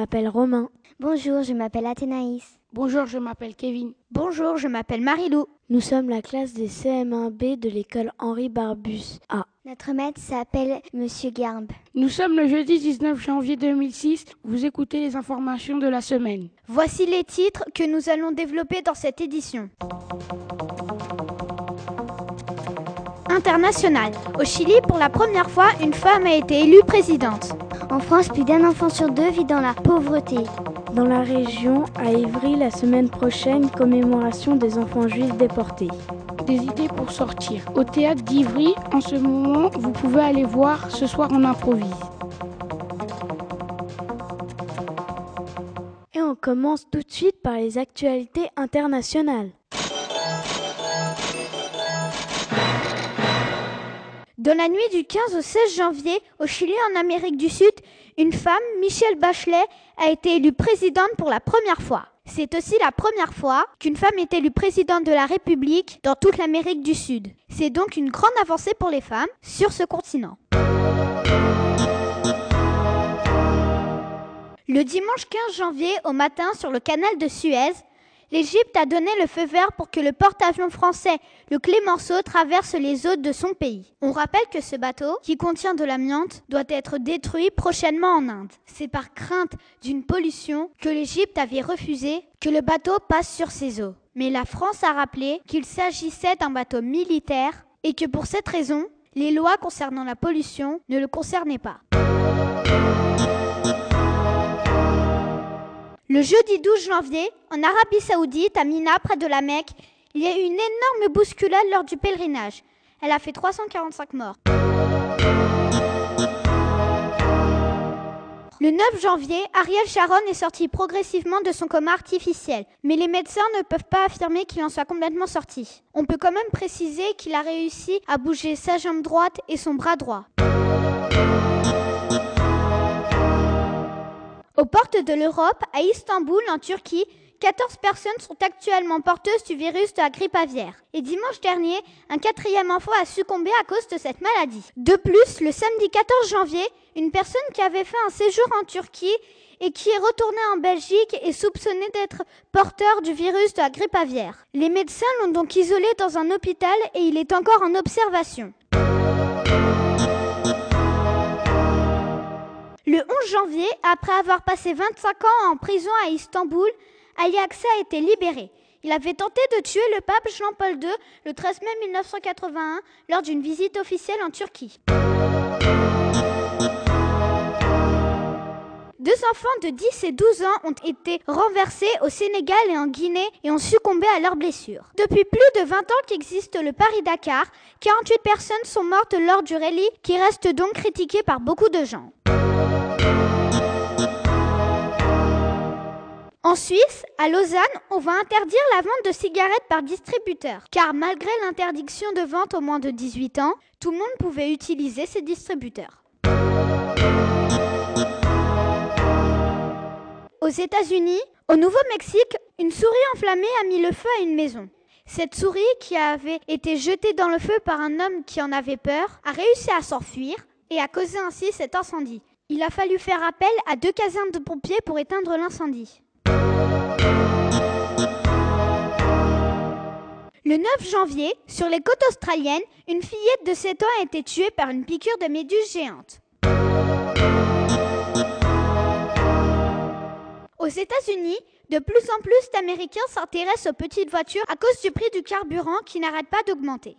M'appelle Romain. Bonjour, je m'appelle Athénaïs. Bonjour, je m'appelle Kevin. Bonjour, je m'appelle Marilou. Nous sommes la classe des CM1B de l'école Henri Barbus A. Notre maître s'appelle Monsieur Garbe. Nous sommes le jeudi 19 janvier 2006. Vous écoutez les informations de la semaine. Voici les titres que nous allons développer dans cette édition. International. Au Chili, pour la première fois, une femme a été élue présidente. En France, plus d'un enfant sur deux vit dans la pauvreté. Dans la région, à Ivry, la semaine prochaine, commémoration des enfants juifs déportés. Des idées pour sortir. Au théâtre d'Ivry, en ce moment, vous pouvez aller voir Ce soir on improvise. Et on commence tout de suite par les actualités internationales. Dans la nuit du 15 au 16 janvier, au Chili, en Amérique du Sud, une femme, Michelle Bachelet, a été élue présidente pour la première fois. C'est aussi la première fois qu'une femme est élue présidente de la République dans toute l'Amérique du Sud. C'est donc une grande avancée pour les femmes sur ce continent. Le dimanche 15 janvier au matin sur le canal de Suez, l'Égypte a donné le feu vert pour que le porte-avions français, le Clémenceau, traverse les eaux de son pays. On rappelle que ce bateau, qui contient de l'amiante, doit être détruit prochainement en Inde. C'est par crainte d'une pollution que l'Égypte avait refusé que le bateau passe sur ses eaux. Mais la France a rappelé qu'il s'agissait d'un bateau militaire et que pour cette raison, les lois concernant la pollution ne le concernaient pas. Le jeudi 12 janvier, en Arabie Saoudite, à Mina, près de la Mecque, il y a eu une énorme bousculade lors du pèlerinage. Elle a fait 345 morts. Le 9 janvier, Ariel Sharon est sorti progressivement de son coma artificiel, mais les médecins ne peuvent pas affirmer qu'il en soit complètement sorti. On peut quand même préciser qu'il a réussi à bouger sa jambe droite et son bras droit. Aux portes de l'Europe, à Istanbul, en Turquie, 14 personnes sont actuellement porteuses du virus de la grippe aviaire. Et dimanche dernier, un quatrième enfant a succombé à cause de cette maladie. De plus, le samedi 14 janvier, une personne qui avait fait un séjour en Turquie et qui est retournée en Belgique est soupçonnée d'être porteur du virus de la grippe aviaire. Les médecins l'ont donc isolé dans un hôpital et il est encore en observation. Le 11 janvier, après avoir passé 25 ans en prison à Istanbul, Ali Aksa a été libéré. Il avait tenté de tuer le pape Jean-Paul II le 13 mai 1981 lors d'une visite officielle en Turquie. Deux enfants de 10 et 12 ans ont été renversés au Sénégal et en Guinée et ont succombé à leurs blessures. Depuis plus de 20 ans qu'existe le Paris-Dakar, 48 personnes sont mortes lors du rallye qui reste donc critiqué par beaucoup de gens. En Suisse, à Lausanne, on va interdire la vente de cigarettes par distributeur, car malgré l'interdiction de vente aux moins de 18 ans, tout le monde pouvait utiliser ces distributeurs. Aux États-Unis, au Nouveau-Mexique, une souris enflammée a mis le feu à une maison. Cette souris, qui avait été jetée dans le feu par un homme qui en avait peur, a réussi à s'enfuir et a causé ainsi cet incendie. Il a fallu faire appel à deux casernes de pompiers pour éteindre l'incendie. Le 9 janvier, sur les côtes australiennes, une fillette de 7 ans a été tuée par une piqûre de méduse géante. Aux États-Unis, de plus en plus d'Américains s'intéressent aux petites voitures à cause du prix du carburant qui n'arrête pas d'augmenter.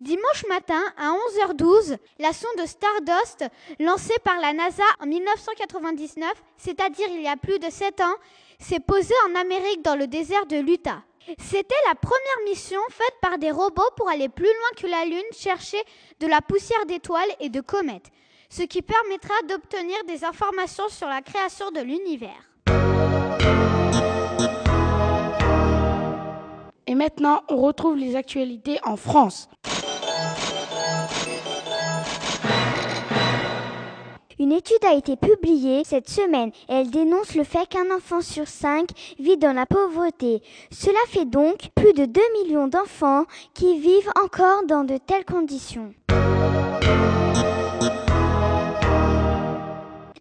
Dimanche matin, à 11h12, la sonde Stardust, lancée par la NASA en 1999, c'est-à-dire il y a plus de 7 ans, s'est posée en Amérique dans le désert de l'Utah. C'était la première mission faite par des robots pour aller plus loin que la Lune chercher de la poussière d'étoiles et de comètes, ce qui permettra d'obtenir des informations sur la création de l'univers. Et maintenant, on retrouve les actualités en France. Une étude a été publiée cette semaine et elle dénonce le fait qu'un enfant sur cinq vit dans la pauvreté. Cela fait donc plus de 2 millions d'enfants qui vivent encore dans de telles conditions.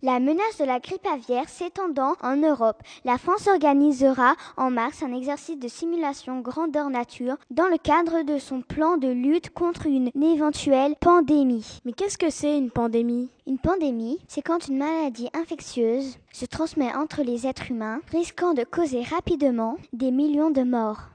La menace de la grippe aviaire s'étendant en Europe, la France organisera en mars un exercice de simulation grandeur nature dans le cadre de son plan de lutte contre une éventuelle pandémie. Mais qu'est-ce que c'est une pandémie? Une pandémie, c'est quand une maladie infectieuse se transmet entre les êtres humains, risquant de causer rapidement des millions de morts.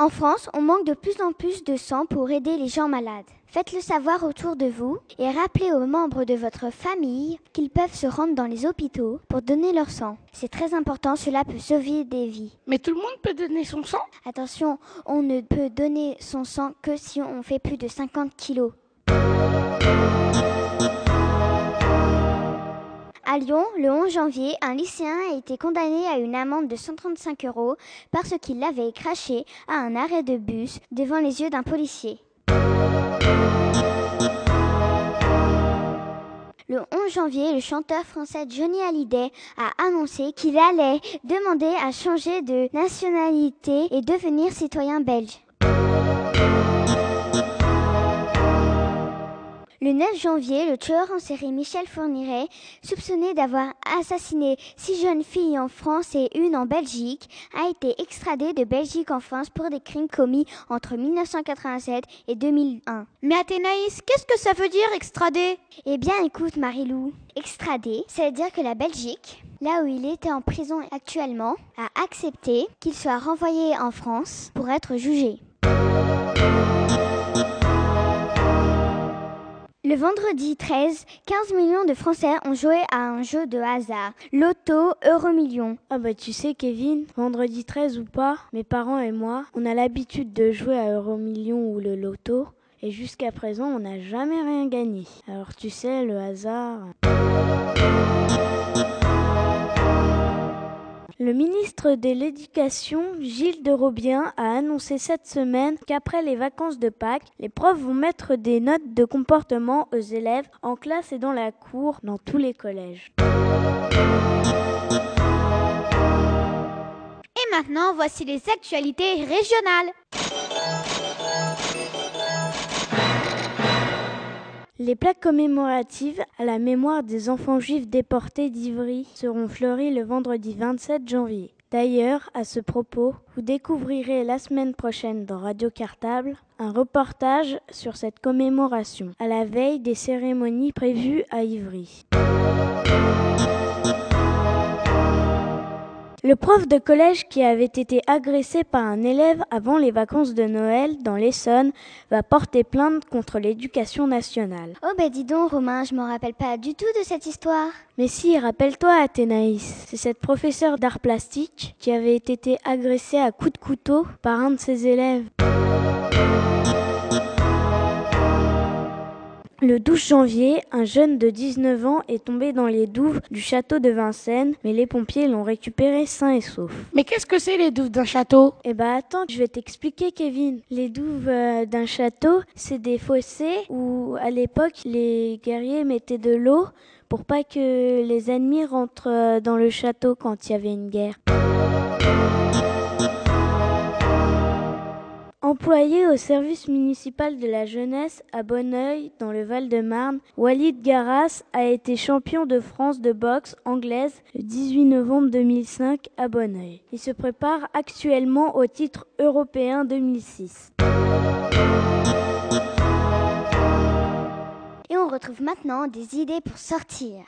En France, on manque de plus en plus de sang pour aider les gens malades. Faites-le savoir autour de vous et rappelez aux membres de votre famille qu'ils peuvent se rendre dans les hôpitaux pour donner leur sang. C'est très important, cela peut sauver des vies. Mais tout le monde peut donner son sang? Attention, on ne peut donner son sang que si on fait plus de 50 kilos. Lyon, le 11 janvier, un lycéen a été condamné à une amende de 135 euros parce qu'il avait craché à un arrêt de bus devant les yeux d'un policier. Le 11 janvier, le chanteur français Johnny Hallyday a annoncé qu'il allait demander à changer de nationalité et devenir citoyen belge. Le 9 janvier, le tueur en série Michel Fourniret, soupçonné d'avoir assassiné six jeunes filles en France et une en Belgique, a été extradé de Belgique en France pour des crimes commis entre 1987 et 2001. Mais Athénaïs, qu'est-ce que ça veut dire extrader? Eh bien, écoute, Marilou, extradé, ça veut dire que la Belgique, là où il était en prison actuellement, a accepté qu'il soit renvoyé en France pour être jugé. Le vendredi 13, 15 millions de Français ont joué à un jeu de hasard, Loto Euromillion. Ah bah tu sais Kevin, vendredi 13 ou pas, mes parents et moi, on a l'habitude de jouer à Euromillion ou le Loto. Et jusqu'à présent, on n'a jamais rien gagné. Alors tu sais, le hasard... Le ministre de l'Éducation, Gilles de Robien, a annoncé cette semaine qu'après les vacances de Pâques, les profs vont mettre des notes de comportement aux élèves en classe et dans la cour dans tous les collèges. Et maintenant, voici les actualités régionales. Les plaques commémoratives à la mémoire des enfants juifs déportés d'Ivry seront fleuries le vendredi 27 janvier. D'ailleurs, à ce propos, vous découvrirez la semaine prochaine dans Radio Cartable un reportage sur cette commémoration à la veille des cérémonies prévues à Ivry. Le prof de collège qui avait été agressé par un élève avant les vacances de Noël dans l'Essonne va porter plainte contre l'éducation nationale. Oh ben dis donc Romain, je m'en rappelle pas du tout de cette histoire. Mais si, rappelle-toi Athénaïs, c'est cette professeure d'art plastique qui avait été agressée à coups de couteau par un de ses élèves. Le 12 janvier, un jeune de 19 ans est tombé dans les douves du château de Vincennes, mais les pompiers l'ont récupéré sain et sauf. Mais qu'est-ce que c'est les douves d'un château? Eh ben attends, je vais t'expliquer Kevin. Les douves euh, d'un château, c'est des fossés où à l'époque les guerriers mettaient de l'eau pour pas que les ennemis rentrent euh, dans le château quand il y avait une guerre. Employé au service municipal de la jeunesse à Bonneuil, dans le Val-de-Marne, Walid Garas a été champion de France de boxe anglaise le 18 novembre 2005 à Bonneuil. Il se prépare actuellement au titre européen 2006. Et on retrouve maintenant des idées pour sortir.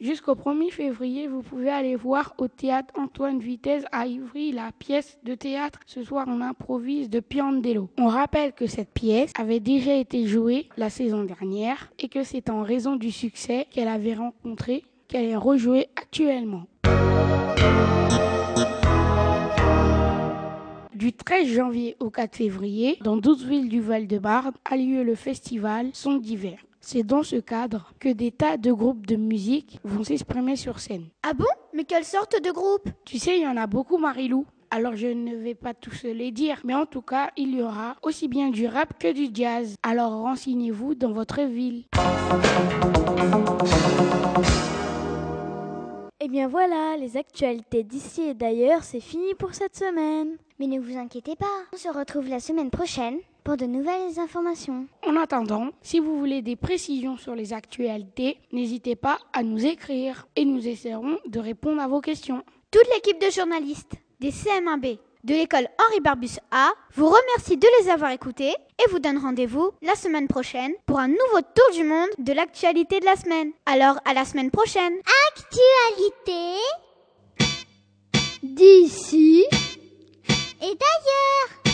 Jusqu'au 1er février, vous pouvez aller voir au théâtre Antoine Vitesse à Ivry la pièce de théâtre Ce soir on improvise de Piandello. On rappelle que cette pièce avait déjà été jouée la saison dernière et que c'est en raison du succès qu'elle avait rencontré qu'elle est rejouée actuellement. Du 13 janvier au 4 février, dans 12 villes du Val-de-Marne, a lieu le festival Son d'hiver. C'est dans ce cadre que des tas de groupes de musique vont s'exprimer sur scène. Ah bon? Mais quelle sorte de groupe? Tu sais, il y en a beaucoup, Marilou. Alors je ne vais pas tous les dire, mais en tout cas, il y aura aussi bien du rap que du jazz. Alors renseignez-vous dans votre ville. Et eh bien voilà, les actualités d'ici et d'ailleurs, c'est fini pour cette semaine. Mais ne vous inquiétez pas, on se retrouve la semaine prochaine pour de nouvelles informations. En attendant, si vous voulez des précisions sur les actualités, n'hésitez pas à nous écrire et nous essaierons de répondre à vos questions. Toute l'équipe de journalistes des CM1B de l'école Henri Barbus A vous remercie de les avoir écoutés et vous donne rendez-vous la semaine prochaine pour un nouveau tour du monde de l'actualité de la semaine. Alors à la semaine prochaine. Actualité d'ici et d'ailleurs.